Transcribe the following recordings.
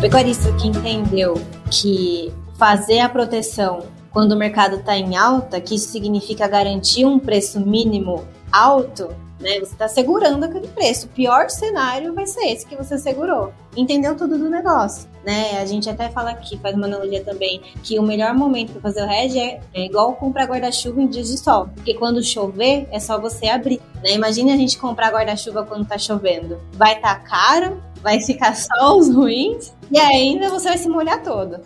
Pecuarista que entendeu que fazer a proteção quando o mercado está em alta, que isso significa garantir um preço mínimo alto, né? Você está segurando aquele preço. O pior cenário vai ser esse que você segurou. Entendeu tudo do negócio, né? A gente até fala aqui, faz uma analogia também, que o melhor momento para fazer o hedge é, é igual comprar guarda-chuva em dias de sol, porque quando chover é só você abrir, né? A gente comprar guarda-chuva quando está chovendo. Vai estar tá caro, vai ficar só os ruins e ainda você vai se molhar todo.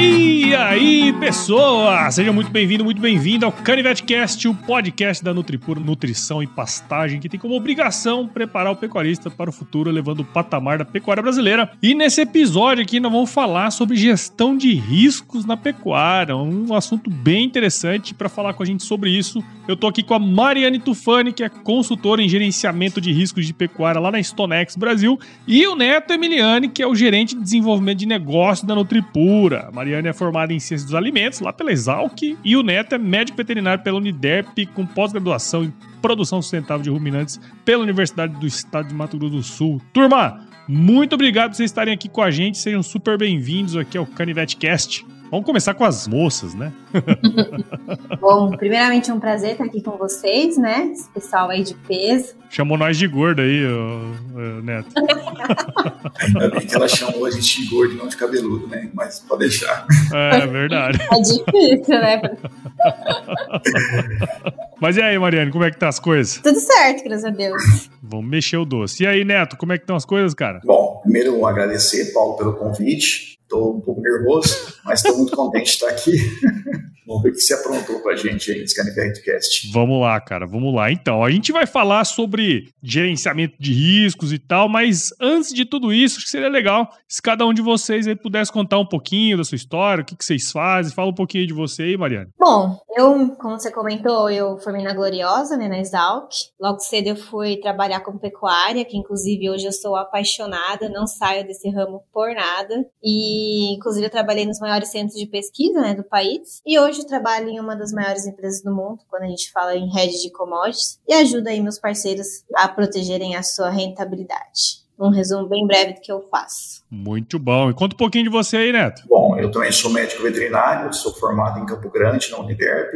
E aí, pessoas! Seja muito bem-vindo, muito bem-vindo ao CanivetCast, o podcast da Nutripura Nutrição e Pastagem, que tem como obrigação preparar o pecuarista para o futuro, levando o patamar da pecuária brasileira. E nesse episódio aqui nós vamos falar sobre gestão de riscos na pecuária, um assunto bem interessante para falar com a gente sobre isso. Eu tô aqui com a Mariane Tufani, que é consultora em gerenciamento de riscos de pecuária lá na Stonex Brasil, e o Neto Emiliani, que é o gerente de desenvolvimento de negócio da Nutripura. Mariane é formada em Ciências dos Alimentos, lá pela Exalc, e o Neto é médico veterinário pela Uniderp, com pós-graduação em Produção Sustentável de Ruminantes pela Universidade do Estado de Mato Grosso do Sul. Turma, muito obrigado por vocês estarem aqui com a gente, sejam super bem-vindos aqui ao Canivete Cast. Vamos começar com as moças, né? Bom, primeiramente é um prazer estar aqui com vocês, né? Esse pessoal aí de peso. Chamou nós de gordo aí, ô, ô, Neto. Ainda bem que ela chamou a gente de gordo e não de cabeludo, né? Mas pode deixar. É, verdade. É difícil, né? Mas e aí, Mariane, como é que tá as coisas? Tudo certo, graças a Deus. Vamos mexer o doce. E aí, Neto, como é que estão as coisas, cara? Bom, primeiro agradecer, Paulo, pelo convite. Estou um pouco nervoso, mas estou muito contente de estar aqui. Vamos ver o que você aprontou para a gente aí nesse Canivete Vamos lá, cara, vamos lá. Então, a gente vai falar sobre gerenciamento de riscos e tal, mas antes de tudo isso, acho que seria legal se cada um de vocês aí pudesse contar um pouquinho da sua história, o que, que vocês fazem. Fala um pouquinho de você aí, Mariana. Bom, eu, como você comentou, eu formei na Gloriosa, né, na Exalc. Logo cedo eu fui trabalhar com pecuária, que inclusive hoje eu sou apaixonada, não saio desse ramo por nada. E, inclusive, eu trabalhei nos maiores centros de pesquisa, né, do país. E hoje hoje trabalho em uma das maiores empresas do mundo, quando a gente fala em rede de commodities, e ajuda aí meus parceiros a protegerem a sua rentabilidade. Um resumo bem breve do que eu faço. Muito bom. E conta um pouquinho de você aí, Neto. Bom, eu também sou médico veterinário, sou formado em Campo Grande, na Uniderp.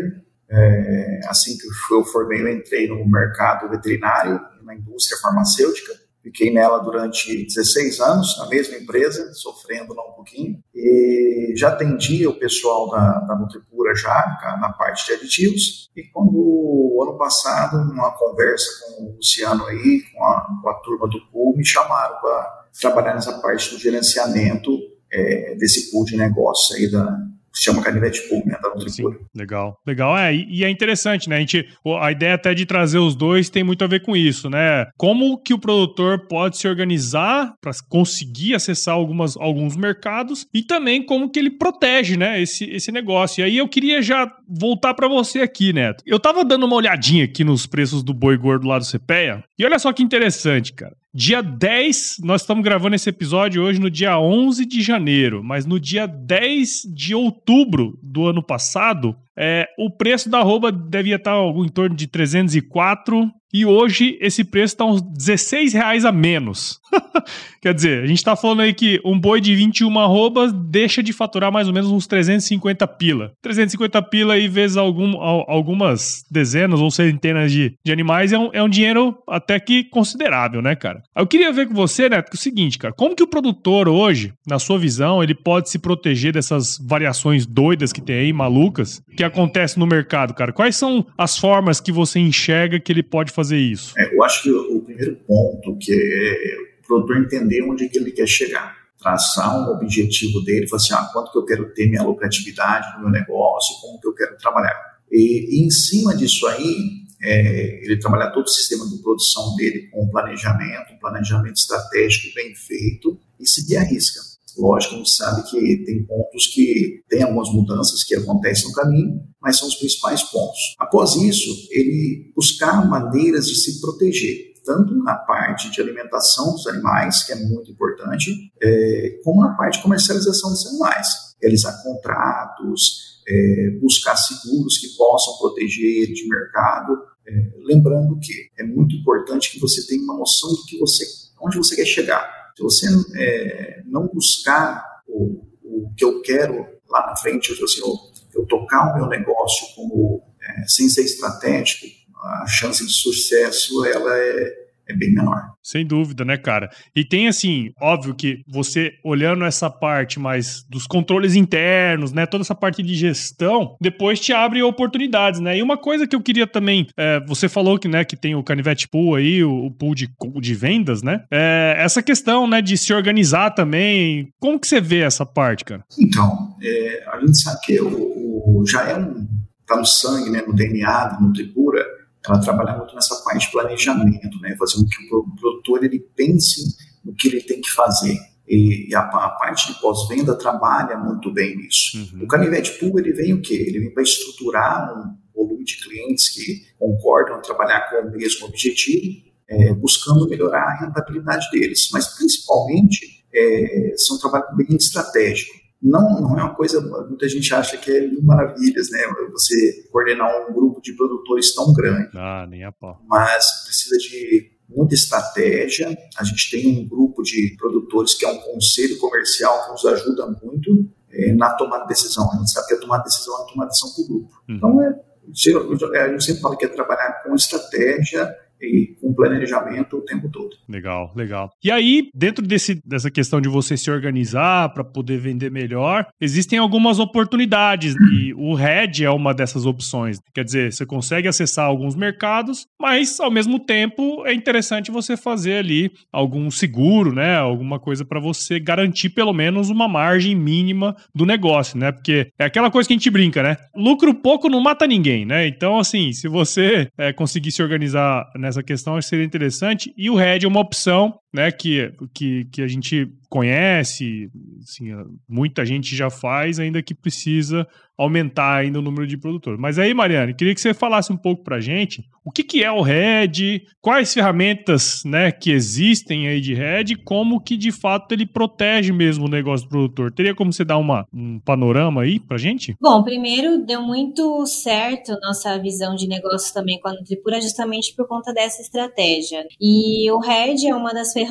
É, assim que eu formei, eu entrei no mercado veterinário, na indústria farmacêutica. Fiquei nela durante 16 anos, na mesma empresa, sofrendo lá um pouquinho. E já atendia o pessoal da, da Nutripura já, na parte de aditivos. E quando, ano passado, numa conversa com o Luciano aí, com a, com a turma do pool, me chamaram para trabalhar nessa parte do gerenciamento é, desse pool de negócios aí da, se chama canivete pool, né, da Nutripura. Legal, legal. É, e é interessante, né? A, gente, a ideia até de trazer os dois tem muito a ver com isso, né? Como que o produtor pode se organizar para conseguir acessar algumas, alguns mercados e também como que ele protege, né, esse, esse negócio. E aí eu queria já voltar para você aqui, Neto. Eu tava dando uma olhadinha aqui nos preços do boi gordo lá do CPEA e olha só que interessante, cara. Dia 10, nós estamos gravando esse episódio hoje no dia 11 de janeiro, mas no dia 10 de outubro do ano passado, é, o preço da arroba devia estar em torno de 304 e hoje esse preço está uns 16 reais a menos. Quer dizer, a gente está falando aí que um boi de 21 arrobas deixa de faturar mais ou menos uns 350 pila. 350 pila aí vezes algum, algumas dezenas ou centenas de, de animais é um, é um dinheiro até que considerável, né, cara? Eu queria ver com você, Neto, que é o seguinte, cara, como que o produtor hoje, na sua visão, ele pode se proteger dessas variações doidas que tem aí, malucas, que acontecem no mercado, cara? Quais são as formas que você enxerga que ele pode fazer fazer isso? É, eu acho que o, primeiro ponto que é o produtor entender onde que ele quer chegar, traçar um objetivo dele, falar assim, ah, quanto que eu quero ter minha lucratividade no meu negócio, como que eu quero trabalhar. E, e em cima disso aí, é, ele trabalhar todo o sistema de produção dele com planejamento, um planejamento estratégico bem feito e seguir a risca. Lógico, a gente sabe que tem pontos que tem algumas mudanças que acontecem no caminho, mas são os principais pontos. Após isso, ele buscar maneiras de se proteger, tanto na parte de alimentação dos animais, que é muito importante, é, como na parte de comercialização dos animais. Realizar contratos, é, buscar seguros que possam proteger ele de mercado. É, lembrando que é muito importante que você tenha uma noção do que você, onde você quer chegar. Se você é, não buscar o, o que eu quero lá na frente, eu, assim, eu, eu tocar o meu negócio como é, sem ser estratégico, a chance de sucesso ela é, é bem menor. Sem dúvida, né, cara? E tem assim, óbvio que você olhando essa parte mais dos controles internos, né, toda essa parte de gestão, depois te abre oportunidades, né? E uma coisa que eu queria também, é, você falou que, né, que tem o Canivete Pool aí, o, o pool de, de vendas, né? É, essa questão, né, de se organizar também, como que você vê essa parte, cara? Então, é, a gente sabe que o, já é um tá no sangue, né, no DNA do Nutripura, ela trabalha muito nessa parte de planejamento, né, fazer com que o produtor ele pense no que ele tem que fazer. E, e a, a, parte de pós-venda trabalha muito bem nisso. Uhum. O Canivete Pool ele vem o quê? Ele vem para estruturar um volume de clientes que concordam trabalhar com o mesmo objetivo, é, buscando melhorar a rentabilidade deles. Mas, principalmente, é, são um trabalho bem estratégico não, não é uma coisa, muita gente acha que é mil maravilhas, né? Você coordenar um grupo de produtores tão grande. Ah, nem a pau. Mas precisa de muita estratégia. A gente tem um grupo de produtores que é um conselho comercial que nos ajuda muito é, na tomada de decisão. A gente sabe que a tomada de decisão é a tomada de decisão para o grupo. Uhum. Então, é, a gente sempre fala que é trabalhar com estratégia e com planejamento o tempo todo. Legal, legal. E aí, dentro desse, dessa questão de você se organizar para poder vender melhor, existem algumas oportunidades e o Red é uma dessas opções. Quer dizer, você consegue acessar alguns mercados, mas ao mesmo tempo é interessante você fazer ali algum seguro, né? Alguma coisa para você garantir pelo menos uma margem mínima do negócio, né? Porque é aquela coisa que a gente brinca, né? Lucro pouco não mata ninguém, né? Então, assim, se você é, conseguir se organizar nessa essa questão seria interessante. E o Red é uma opção né, que, que, que a gente conhece, assim, muita gente já faz, ainda que precisa aumentar ainda o número de produtores. Mas aí, Mariane, queria que você falasse um pouco para gente o que, que é o Red, quais ferramentas né, que existem aí de Red, como que de fato ele protege mesmo o negócio do produtor. Teria como você dar uma, um panorama aí para gente? Bom, primeiro, deu muito certo nossa visão de negócio também com a Nutripura, justamente por conta dessa estratégia. E o Red é uma das ferramentas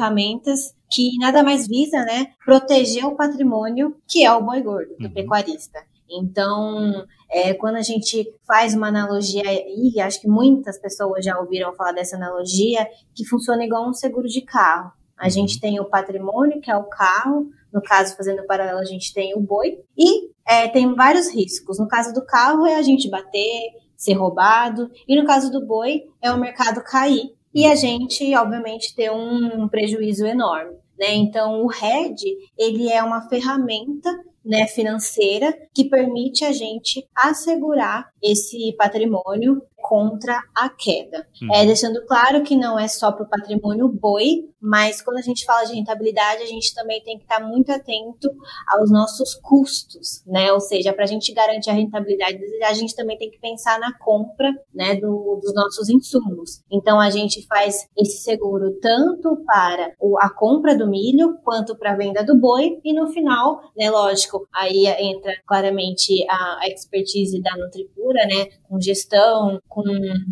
que nada mais visa, né, proteger o patrimônio que é o boi gordo do uhum. pecuarista. Então, é, quando a gente faz uma analogia, e acho que muitas pessoas já ouviram falar dessa analogia, que funciona igual um seguro de carro. A uhum. gente tem o patrimônio, que é o carro, no caso, fazendo paralelo, a gente tem o boi, e é, tem vários riscos. No caso do carro, é a gente bater, ser roubado, e no caso do boi, é o mercado cair e a gente, obviamente, ter um prejuízo enorme. Né? Então, o RED ele é uma ferramenta né, financeira que permite a gente assegurar esse patrimônio contra a queda. Uhum. É, deixando claro que não é só para o patrimônio boi, mas quando a gente fala de rentabilidade, a gente também tem que estar muito atento aos nossos custos, né? Ou seja, para a gente garantir a rentabilidade, a gente também tem que pensar na compra, né, do, dos nossos insumos. Então a gente faz esse seguro tanto para a compra do milho quanto para a venda do boi e no final, né, lógico, aí entra claramente a, a expertise da Nutripura, né, com gestão, com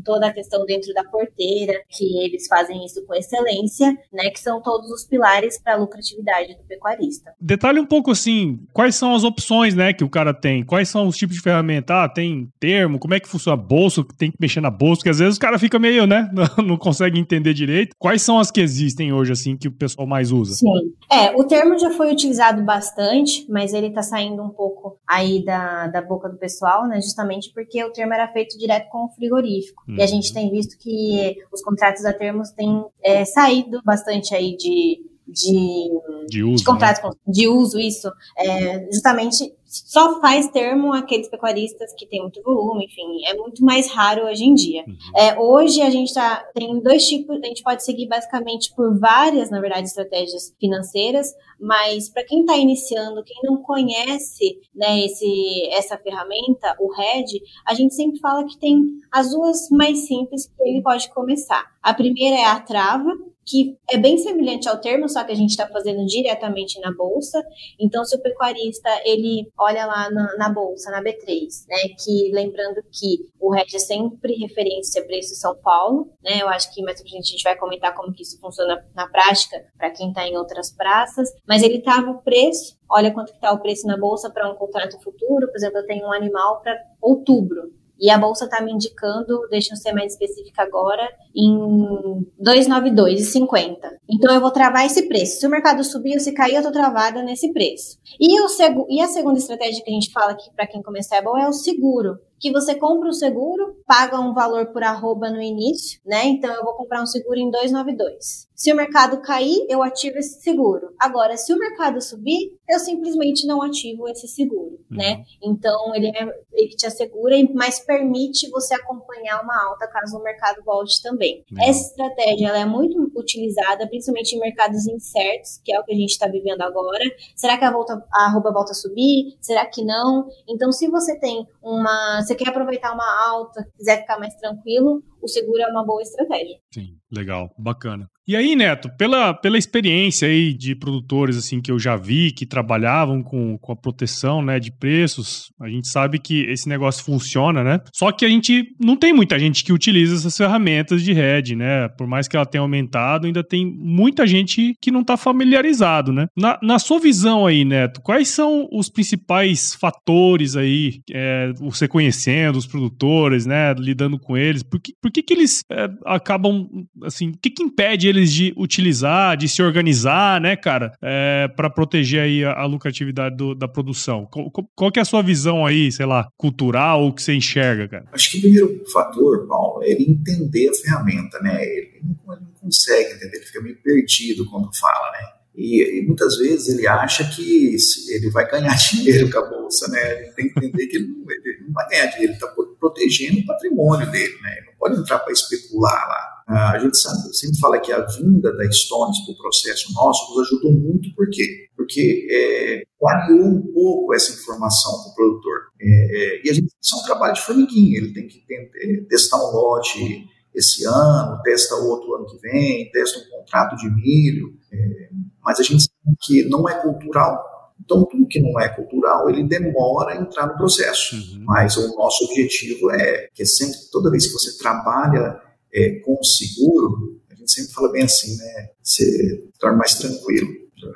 toda a questão dentro da porteira, que eles fazem isso com excelência, né, que são todos os pilares para a lucratividade do pecuarista. Detalhe um pouco assim, quais são as opções, né, que o cara tem? Quais são os tipos de ferramenta? Ah, tem termo, como é que funciona a bolsa, tem que mexer na bolsa, que às vezes o cara fica meio, né, não consegue entender direito. Quais são as que existem hoje, assim, que o pessoal mais usa? Sim. É, o termo já foi utilizado bastante, mas ele está saindo um pouco aí da, da boca do pessoal, né, justamente porque o termo era feito direto com o frigorífico. Uhum. E a uhum. gente tem visto que os contratos a termos têm é, saído bastante aí de, de, de uso, de contratos né? de uso, isso, é, justamente só faz termo aqueles pecuaristas que têm muito volume, enfim, é muito mais raro hoje em dia. Uhum. É, hoje a gente tá, tem dois tipos, a gente pode seguir basicamente por várias, na verdade, estratégias financeiras, mas para quem está iniciando, quem não conhece né, esse, essa ferramenta, o RED, a gente sempre fala que tem as duas mais simples que ele pode começar. A primeira é a trava, que é bem semelhante ao termo, só que a gente está fazendo diretamente na bolsa. Então, se o pecuarista ele olha lá na, na, bolsa, na B3, né, que lembrando que o RED é sempre referência preço São Paulo, né, eu acho que mais pra frente a gente vai comentar como que isso funciona na prática para quem está em outras praças, mas ele estava o preço, olha quanto está o preço na bolsa para um contrato futuro, por exemplo, eu tenho um animal para outubro, e a bolsa está me indicando, deixa eu ser mais específica agora, em 292,50. Então eu vou travar esse preço. Se o mercado subir ou se cair, eu estou travada nesse preço. E, o e a segunda estratégia que a gente fala aqui para quem começar é bom é o seguro que você compra o seguro, paga um valor por arroba no início, né? Então eu vou comprar um seguro em 292. Se o mercado cair, eu ativo esse seguro. Agora, se o mercado subir, eu simplesmente não ativo esse seguro, uhum. né? Então ele, é, ele te assegura, mas permite você acompanhar uma alta caso o mercado volte também. Uhum. Essa estratégia ela é muito utilizada, principalmente em mercados incertos, que é o que a gente está vivendo agora. Será que a, volta, a arroba volta a subir? Será que não? Então, se você tem uma você quer aproveitar uma alta, quiser ficar mais tranquilo, o seguro é uma boa estratégia. Sim, legal, bacana. E aí, Neto, pela, pela experiência aí de produtores assim que eu já vi que trabalhavam com, com a proteção né, de preços, a gente sabe que esse negócio funciona, né? Só que a gente não tem muita gente que utiliza essas ferramentas de hedge, né? Por mais que ela tenha aumentado, ainda tem muita gente que não está familiarizado, né? Na, na sua visão aí, Neto, quais são os principais fatores aí, é, você conhecendo os produtores, né, lidando com eles, por que, por que, que eles é, acabam, assim, o que, que impede eles de utilizar, de se organizar, né, cara, é, para proteger aí a, a lucratividade do, da produção? Qual, qual, que é a sua visão aí, sei lá, cultural, o que você enxerga, cara? Acho que o primeiro fator, Paulo, é ele entender a ferramenta, né? Ele não, ele não consegue entender, ele fica meio perdido quando fala, né? E, e, muitas vezes ele acha que ele vai ganhar dinheiro com a bolsa, né? Ele tem que entender que ele não, ele não vai ganhar dinheiro, ele está protegendo o patrimônio dele, né? Ele não pode entrar para especular lá. Ah, a gente sabe, sempre fala que a vinda da Stones para o processo nosso nos ajudou muito, por quê? Porque é, clareou um pouco essa informação para o produtor. É, é, e a gente é um trabalho de formiguinha, ele tem que é, testar um lote esse ano, testa outro ano que vem, testa um contrato de milho, é, mas a gente sabe que não é cultural. Então, tudo que não é cultural, ele demora a entrar no processo. Uhum. Mas o nosso objetivo é que sempre, toda vez que você trabalha é, com o seguro, a gente sempre fala bem assim, né? Você torna mais tranquilo.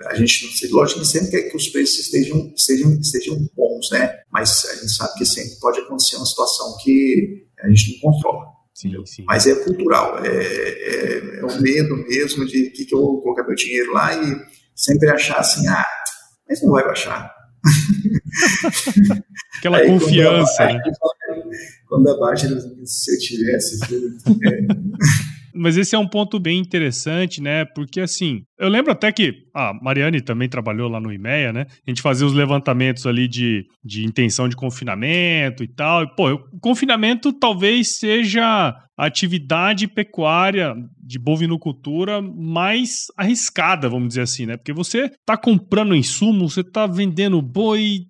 A gente, lógico que sempre quer que os preços estejam, estejam, estejam bons, né? Mas a gente sabe que sempre pode acontecer uma situação que a gente não controla. Sim, sim. Mas é cultural, é, é, é, o medo mesmo de que, que eu vou colocar meu dinheiro lá e sempre achar assim, ah, mas não vai baixar. Aquela Aí, confiança, quando abaixa, né? Quando abaixa, se eu tivesse. É. Mas esse é um ponto bem interessante, né? Porque assim, eu lembro até que a Mariane também trabalhou lá no IMEA, né? A gente fazia os levantamentos ali de, de intenção de confinamento e tal. E, pô, o confinamento talvez seja a atividade pecuária de bovinocultura mais arriscada, vamos dizer assim, né? Porque você tá comprando insumo, você tá vendendo boi,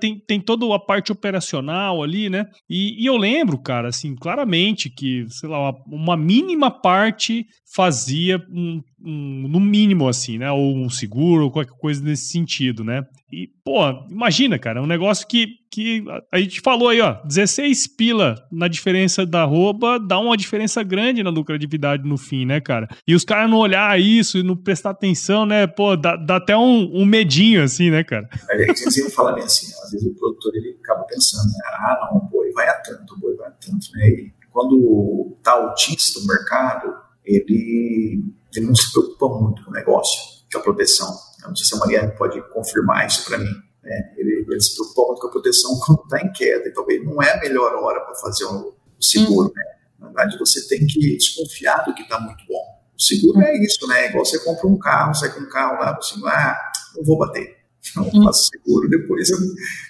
tem, tem toda a parte operacional ali, né? E, e eu lembro, cara, assim, claramente que, sei lá, uma mínima parte fazia um, um, no mínimo assim, né? Ou um seguro, ou qualquer coisa nesse sentido, né? E, pô, imagina, cara, um negócio que, que a gente falou aí, ó, 16 pila na diferença da roupa dá uma diferença grande na lucratividade no fim, né, cara? E os caras não olhar isso e não prestar atenção, né? Pô, dá, dá até um, um medinho, assim, né, cara? A gente sempre fala bem assim, às vezes o produtor ele acaba pensando, né? Ah, não, o boi vai a tanto, o boi vai a tanto, né? E quando tá autista o mercado, ele, ele não se preocupa muito com o negócio, com a proteção. Eu não sei se a Mariana pode confirmar isso para mim. Né? Ele, ele, se preocupa muito com a proteção quando está em queda, e talvez não é a melhor hora para fazer o, o seguro. Uhum. Né? Na verdade, você tem que desconfiar do que está muito bom. O seguro é isso, né? Igual você compra um carro, sai com um carro lá, você ah, não vou bater. Não uhum. faço seguro, depois eu,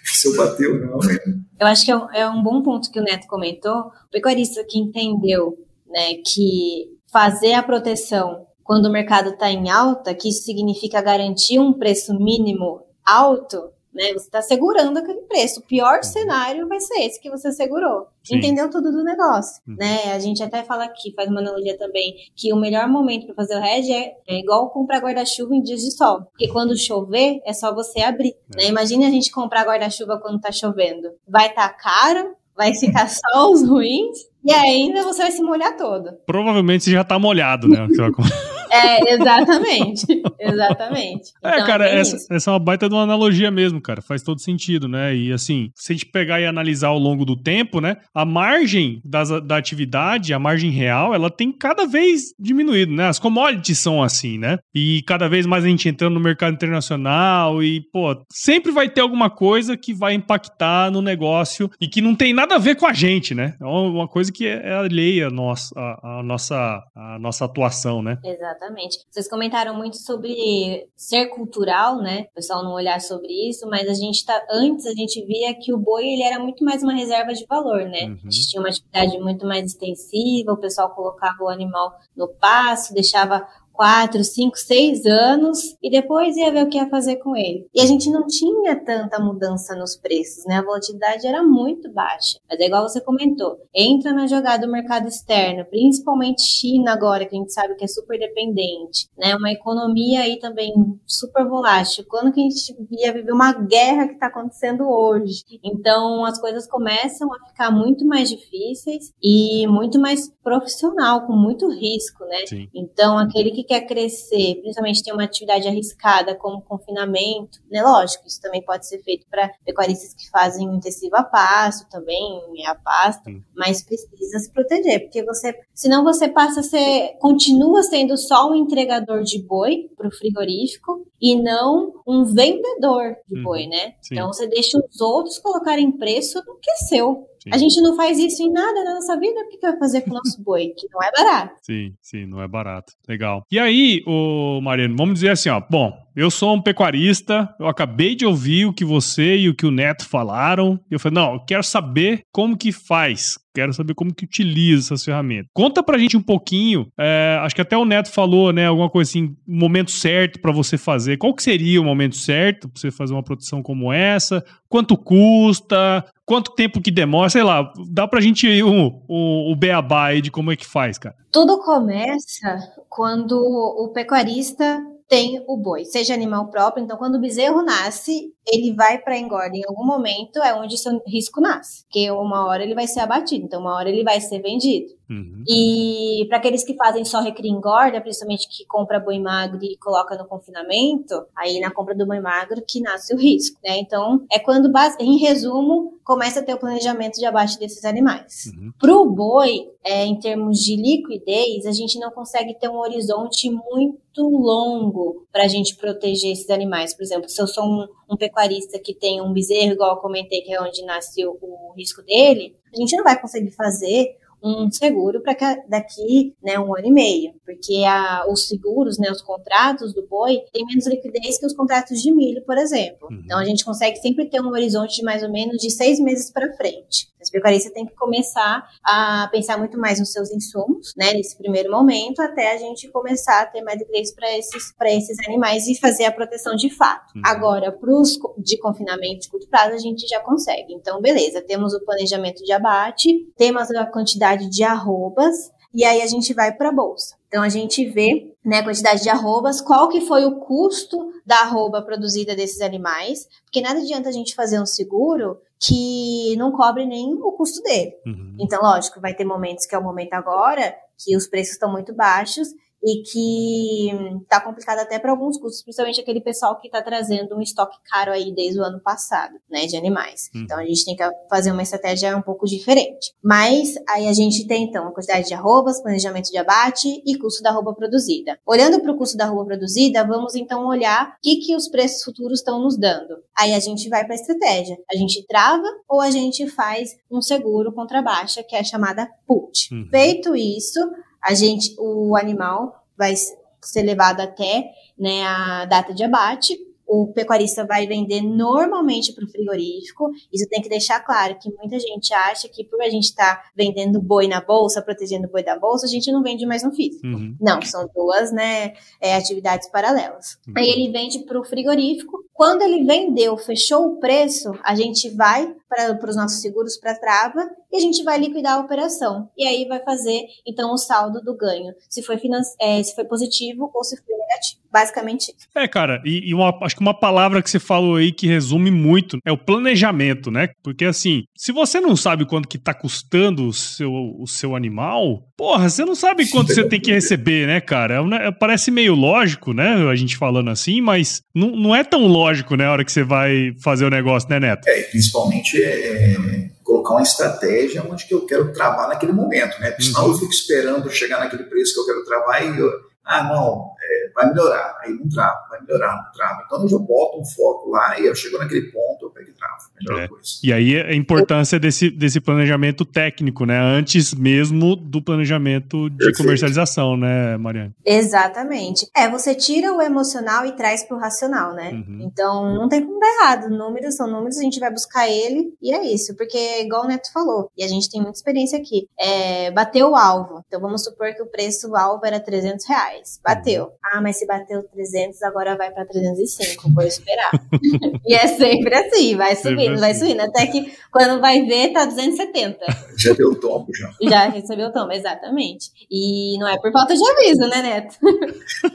se eu bater ou não. Né? Eu acho que é um, é um bom ponto que o Neto comentou. O pecuarista que entendeu né, que fazer a proteção quando o mercado está em alta, que isso significa garantir um preço mínimo alto, né? Você está segurando aquele preço. O pior uhum. cenário vai ser esse que você segurou. Sim. Entendeu tudo do negócio, uhum. né? A gente até fala aqui, faz uma analogia também, que o melhor momento para fazer o hedge é, é igual comprar guarda-chuva em dias de sol. Porque quando chover, é só você abrir, é. né? Imagine a gente comprar guarda-chuva quando tá chovendo. Vai estar tá caro, vai ficar só os ruins, e ainda você vai se molhar todo. Provavelmente você já tá molhado, né? É, exatamente. exatamente. É, então, cara, é essa, essa, é uma baita de uma analogia mesmo, cara. Faz todo sentido, né? E assim, se a gente pegar e analisar ao longo do tempo, né? A margem das, da atividade, a margem real, ela tem cada vez diminuído, né? As commodities são assim, né? E cada vez mais a gente entrando no mercado internacional e, pô, sempre vai ter alguma coisa que vai impactar no negócio e que não tem nada a ver com a gente, né? É uma coisa que é, é alheia a nossa, a, a nossa, a nossa atuação, né? Exatamente. Exatamente. Vocês comentaram muito sobre ser cultural, né? O pessoal não olhar sobre isso, mas a gente tá antes a gente via que o boi ele era muito mais uma reserva de valor, né? Uhum. A gente tinha uma atividade muito mais extensiva, o pessoal colocava o animal no pasto, deixava quatro, cinco, seis anos e depois ia ver o que ia fazer com ele. E a gente não tinha tanta mudança nos preços, né? A volatilidade era muito baixa. Mas é igual você comentou, entra na jogada do mercado externo, principalmente China agora, que a gente sabe que é super dependente, né? Uma economia aí também super volátil. Quando que a gente ia viver uma guerra que está acontecendo hoje? Então as coisas começam a ficar muito mais difíceis e muito mais profissional, com muito risco, né? Sim. Então aquele que quer crescer, principalmente tem uma atividade arriscada como confinamento, né? Lógico, isso também pode ser feito para pecuaristas que fazem intensivo a pasto também, é a pasto, mas precisa se proteger, porque você, senão você passa a ser, continua sendo só um entregador de boi para o frigorífico e não um vendedor de uhum. boi, né? Sim. Então você deixa os outros colocarem preço no que é seu. Sim. A gente não faz isso em nada na nossa vida, o que vai fazer com o nosso boi? Que não é barato. Sim, sim, não é barato. Legal. E aí, o Mariano, vamos dizer assim, ó, bom, eu sou um pecuarista, eu acabei de ouvir o que você e o que o Neto falaram. Eu falei, não, eu quero saber como que faz, quero saber como que utiliza essas ferramentas. Conta pra gente um pouquinho, é, acho que até o Neto falou, né, alguma coisa assim, o momento certo para você fazer. Qual que seria o momento certo para você fazer uma proteção como essa? Quanto custa? Quanto tempo que demora? Sei lá, dá pra gente ir o, o, o beabá aí de como é que faz, cara. Tudo começa quando o pecuarista tem o boi, seja animal próprio. Então, quando o bezerro nasce, ele vai para engorda em algum momento, é onde seu risco nasce. Porque uma hora ele vai ser abatido, então uma hora ele vai ser vendido. Uhum. E para aqueles que fazem só recria engorda, principalmente que compra boi magro e coloca no confinamento, aí na compra do boi magro que nasce o risco, né? Então, é quando, em resumo, começa a ter o planejamento de abate desses animais. Uhum. Para o boi, é, em termos de liquidez, a gente não consegue ter um horizonte muito longo para a gente proteger esses animais. Por exemplo, se eu sou um, um pecuarista que tem um bezerro, igual eu comentei, que é onde nasceu o risco dele, a gente não vai conseguir fazer um seguro para daqui né, um ano e meio, porque a, os seguros, né, os contratos do boi, têm menos liquidez que os contratos de milho, por exemplo. Uhum. Então a gente consegue sempre ter um horizonte de mais ou menos de seis meses para frente. As pecuaristas têm que começar a pensar muito mais nos seus insumos, né, nesse primeiro momento, até a gente começar a ter mais liquidez para esses, esses animais e fazer a proteção de fato. Uhum. Agora, para os de confinamento de curto prazo, a gente já consegue. Então, beleza, temos o planejamento de abate, temos a quantidade de arrobas, e aí a gente vai para a bolsa. Então a gente vê né, a quantidade de arrobas, qual que foi o custo da arroba produzida desses animais, porque nada adianta a gente fazer um seguro que não cobre nem o custo dele. Uhum. Então, lógico, vai ter momentos que é o momento agora, que os preços estão muito baixos, e que está complicado até para alguns custos, principalmente aquele pessoal que está trazendo um estoque caro aí desde o ano passado, né, de animais. Hum. Então a gente tem que fazer uma estratégia um pouco diferente. Mas aí a gente tem então a quantidade de arrobas, planejamento de abate e custo da arroba produzida. Olhando para o custo da arroba produzida, vamos então olhar o que, que os preços futuros estão nos dando. Aí a gente vai para a estratégia. A gente trava ou a gente faz um seguro contra baixa, que é a chamada put. Uhum. Feito isso, a gente, o animal vai ser levado até né, a data de abate. o pecuarista vai vender normalmente para o frigorífico. Isso tem que deixar claro que muita gente acha que por a gente estar tá vendendo boi na bolsa, protegendo o boi da bolsa, a gente não vende mais no físico. Uhum. Não, são duas né, é, atividades paralelas. Uhum. Aí ele vende para o frigorífico. Quando ele vendeu, fechou o preço, a gente vai para os nossos seguros para trava e a gente vai liquidar a operação. E aí vai fazer, então, o saldo do ganho, se foi, é, se foi positivo ou se foi negativo. Basicamente isso. É, cara, e, e uma, acho que uma palavra que você falou aí que resume muito é o planejamento, né? Porque assim, se você não sabe quanto que tá custando o seu, o seu animal, porra, você não sabe quanto você tem que receber, né, cara? É, parece meio lógico, né? A gente falando assim, mas não, não é tão lógico, né, a hora que você vai fazer o negócio, né, Neto? É, principalmente é, colocar uma estratégia onde que eu quero travar naquele momento, né? Porque senão uhum. eu fico esperando chegar naquele preço que eu quero travar e eu, ah, não, vai melhorar. Aí não trava, vai melhorar, não trava. Então eu já boto um foco lá, e eu chego naquele ponto, e. Melhor é. coisa. E aí a importância desse, desse planejamento técnico, né? Antes mesmo do planejamento de Perfeito. comercialização, né, Mariane? Exatamente. É, você tira o emocional e traz pro racional, né? Uhum. Então não tem como dar errado. Números são números, a gente vai buscar ele e é isso. Porque, igual o Neto falou, e a gente tem muita experiência aqui, é, bateu o alvo. Então vamos supor que o preço alvo era 300 reais. Bateu. Uhum. Ah, mas se bateu 300, agora vai para 305. Vou esperar. e é sempre assim, vai subindo, vai subindo. Até que quando vai ver, tá 270. Já deu o tombo, já. Já recebeu o tombo, exatamente. E não é por falta de aviso, né, Neto?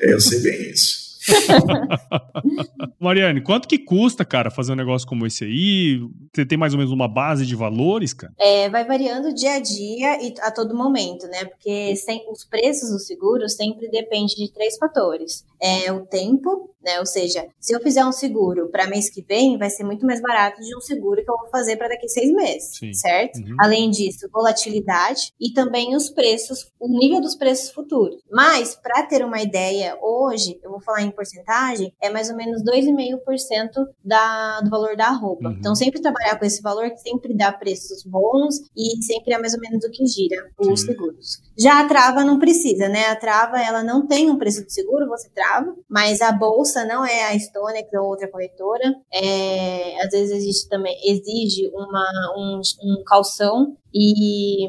É, eu sei bem isso. Mariane, quanto que custa, cara, fazer um negócio como esse aí? Você tem mais ou menos uma base de valores, cara? É, vai variando dia a dia e a todo momento, né? Porque sem, os preços dos seguros sempre dependem de três fatores. É o tempo, né? Ou seja, se eu fizer um seguro para mês que vem, vai ser muito mais barato de um seguro que eu vou fazer para daqui a seis meses, Sim. certo? Uhum. Além disso, volatilidade e também os preços, o nível dos preços futuros. Mas, para ter uma ideia, hoje, eu vou falar em porcentagem, é mais ou menos 2,5% da, do valor da roupa. Uhum. Então, sempre trabalhar com esse valor que sempre dá preços bons e sempre é mais ou menos o que gira os Sim. seguros. Já a trava não precisa, né? A trava, ela não tem um preço de seguro, você trava, mas a bolsa não é a Stonex ou outra corretora. É, às vezes existe também, exige uma, um, um calção e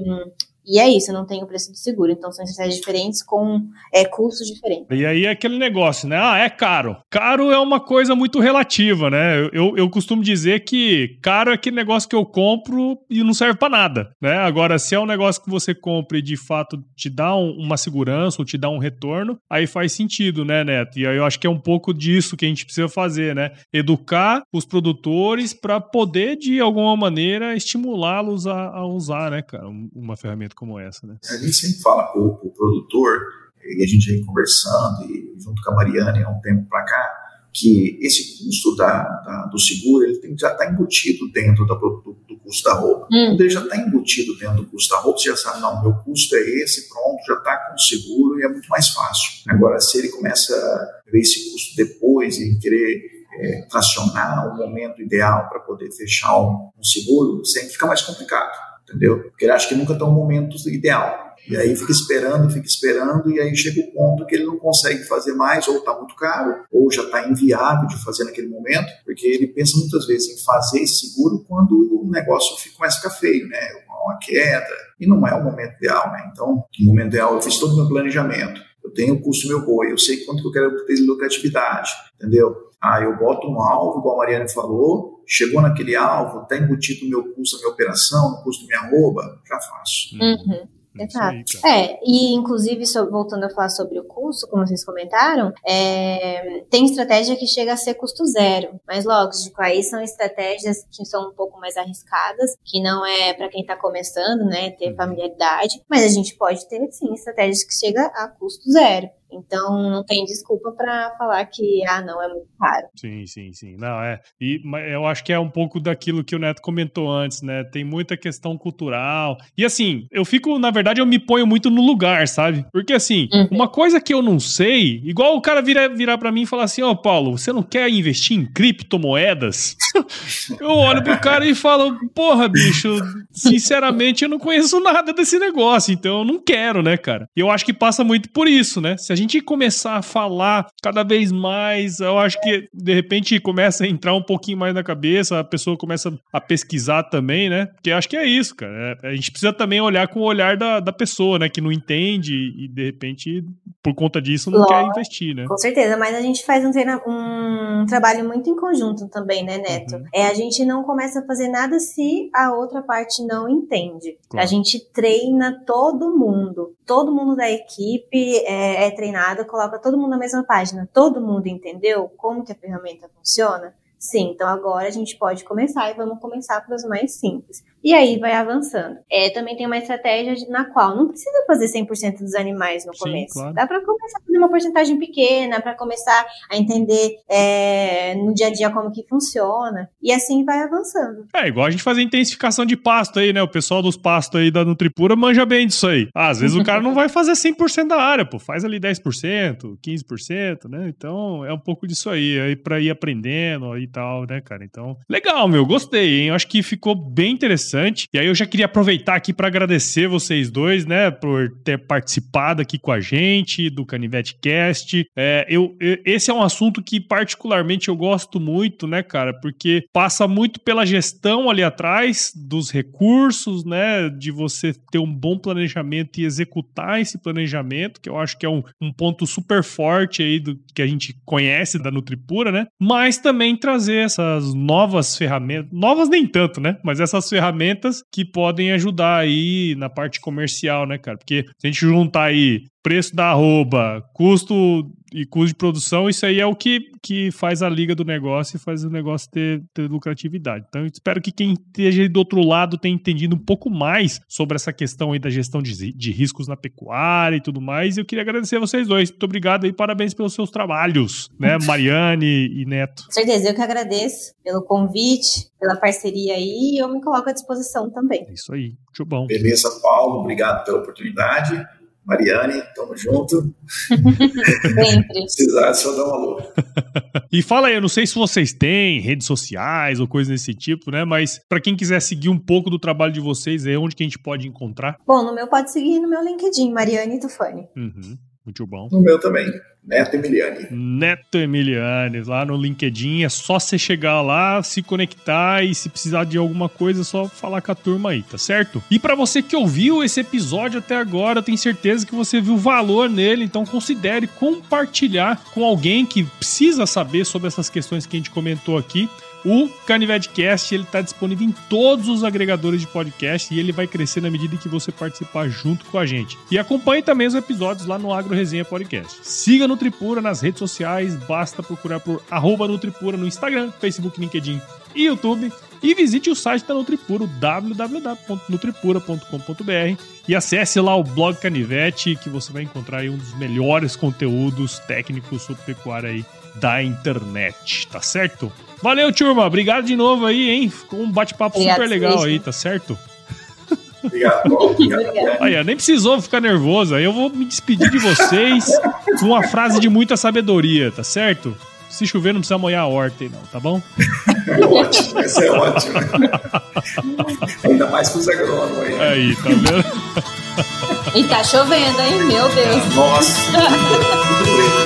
e é isso, não tem o preço do seguro. Então são estratégias diferentes com é, custos diferentes. E aí é aquele negócio, né? Ah, é caro. Caro é uma coisa muito relativa, né? Eu, eu costumo dizer que caro é aquele negócio que eu compro e não serve para nada, né? Agora, se é um negócio que você compra e de fato te dá um, uma segurança ou te dá um retorno, aí faz sentido, né, Neto? E aí eu acho que é um pouco disso que a gente precisa fazer, né? Educar os produtores para poder, de alguma maneira, estimulá-los a, a usar, né, cara, uma ferramenta como essa, né? A gente sempre fala com o produtor, e a gente vem conversando, e junto com a Mariane há um tempo para cá, que esse custo da, da, do seguro ele tem, já está embutido dentro da, do, do, custo da roupa. Hum. Quando ele já está embutido dentro do custo da roupa, você já sabe, não, meu custo é esse, pronto, já está com o seguro e é muito mais fácil. Agora, se ele começa a ver esse custo depois e querer é, tracionar o momento ideal para poder fechar um, um seguro, sempre fica mais complicado entendeu? Porque ele acha que nunca está um momento ideal. E aí fica esperando, fica esperando, e aí chega o ponto que ele não consegue fazer mais, ou está muito caro, ou já está inviável de fazer naquele momento, porque ele pensa muitas vezes em fazer esse seguro quando o negócio fica, começa a ficar feio, né? Uma queda, e não é o momento ideal, né? Então, no momento ideal, eu fiz todo o meu planejamento, eu tenho o custo meu boi, eu sei quanto que eu quero ter de lucratividade, entendeu? Ah, eu boto um alvo, igual a Mariana falou, chegou naquele alvo, está embutido no meu custo da minha operação, no custo da minha arroba, já faço. Uhum. Exato. É, e inclusive, voltando a falar sobre o custo, como vocês comentaram, é, tem estratégia que chega a ser custo zero, mas lógico, aí são estratégias que são um pouco mais arriscadas, que não é para quem está começando, né, ter uhum. familiaridade, mas a gente pode ter, sim, estratégias que chega a custo zero. Então não tem desculpa para falar que ah não é muito caro. Sim, sim, sim. Não é. E eu acho que é um pouco daquilo que o Neto comentou antes, né? Tem muita questão cultural. E assim, eu fico, na verdade, eu me ponho muito no lugar, sabe? Porque assim, uhum. uma coisa que eu não sei, igual o cara virar, virar para mim e falar assim: "Ó, oh, Paulo, você não quer investir em criptomoedas?" eu olho pro cara e falo: "Porra, bicho, sinceramente eu não conheço nada desse negócio, então eu não quero, né, cara?" E eu acho que passa muito por isso, né? Se a gente começar a falar cada vez mais, eu acho que de repente começa a entrar um pouquinho mais na cabeça, a pessoa começa a pesquisar também, né? Porque acho que é isso, cara. É, a gente precisa também olhar com o olhar da, da pessoa, né? Que não entende e de repente, por conta disso, não quer investir, né? Com certeza, mas a gente faz um, treina, um trabalho muito em conjunto também, né, Neto? Uhum. É, a gente não começa a fazer nada se a outra parte não entende. Claro. A gente treina todo mundo. Todo mundo da equipe é, é treinado, coloca todo mundo na mesma página. Todo mundo entendeu como que a ferramenta funciona? Sim, então agora a gente pode começar e vamos começar pelos mais simples. E aí vai avançando. É, também tem uma estratégia na qual não precisa fazer 100% dos animais no Sim, começo. Claro. Dá para começar a fazer uma porcentagem pequena, para começar a entender é, no dia a dia como que funciona. E assim vai avançando. É, igual a gente fazer intensificação de pasto aí, né? O pessoal dos pastos aí da Nutripura manja bem disso aí. Ah, às vezes o cara não vai fazer 100% da área, pô. Faz ali 10%, 15%, né? Então é um pouco disso aí, aí para ir aprendendo aí e tal, né, cara? Então, legal, meu. Gostei, hein? Acho que ficou bem interessante interessante. E aí eu já queria aproveitar aqui para agradecer vocês dois, né, por ter participado aqui com a gente do Canivete Cast. É, eu, eu, esse é um assunto que particularmente eu gosto muito, né, cara, porque passa muito pela gestão ali atrás dos recursos, né, de você ter um bom planejamento e executar esse planejamento, que eu acho que é um, um ponto super forte aí do que a gente conhece da Nutripura, né, mas também trazer essas novas ferramentas, novas nem tanto, né, mas essas ferramentas que podem ajudar aí na parte comercial, né, cara? Porque se a gente juntar aí preço da arroba, custo e custo de produção, isso aí é o que, que faz a liga do negócio e faz o negócio ter, ter lucratividade. Então, eu espero que quem esteja do outro lado tenha entendido um pouco mais sobre essa questão aí da gestão de, de riscos na pecuária e tudo mais. E eu queria agradecer a vocês dois. Muito obrigado e parabéns pelos seus trabalhos, né, Mariane e Neto. Com certeza, eu que agradeço pelo convite, pela parceria aí e eu me coloco à disposição também. É isso aí, muito bom. Beleza, Paulo, obrigado pela oportunidade. Mariane, tamo junto. Sempre. Precisar, só dar um alô. e fala aí, eu não sei se vocês têm redes sociais ou coisas desse tipo, né? Mas para quem quiser seguir um pouco do trabalho de vocês, é onde que a gente pode encontrar? Bom, no meu pode seguir no meu LinkedIn, Mariane Tufani. Uhum. Muito bom. No meu também. Neto Emiliani. Neto Emiliani, lá no LinkedIn. É só você chegar lá, se conectar e se precisar de alguma coisa, é só falar com a turma aí, tá certo? E para você que ouviu esse episódio até agora, eu tenho certeza que você viu valor nele, então considere compartilhar com alguém que precisa saber sobre essas questões que a gente comentou aqui. O Cast ele está disponível em todos os agregadores de podcast e ele vai crescer na medida que você participar junto com a gente. E acompanhe também os episódios lá no Agro Resenha Podcast. Siga Nutripura nas redes sociais, basta procurar por arroba Nutripura no Instagram, Facebook, LinkedIn e YouTube. E visite o site da Nutripura, www.nutripura.com.br e acesse lá o blog Canivete, que você vai encontrar um dos melhores conteúdos técnicos sobre pecuária aí da internet, tá certo? Valeu, turma. Obrigado de novo aí, hein? Ficou um bate-papo super legal aí, tá certo? Obrigado, Obrigado. Aí, nem precisou ficar nervoso. Aí eu vou me despedir de vocês com uma frase de muita sabedoria, tá certo? Se chover, não precisa molhar a horta aí, não, tá bom? ótimo, isso é ótimo. Ainda mais com os agrônomos aí. Aí, tá vendo? E tá chovendo, hein? Meu Deus. Nossa.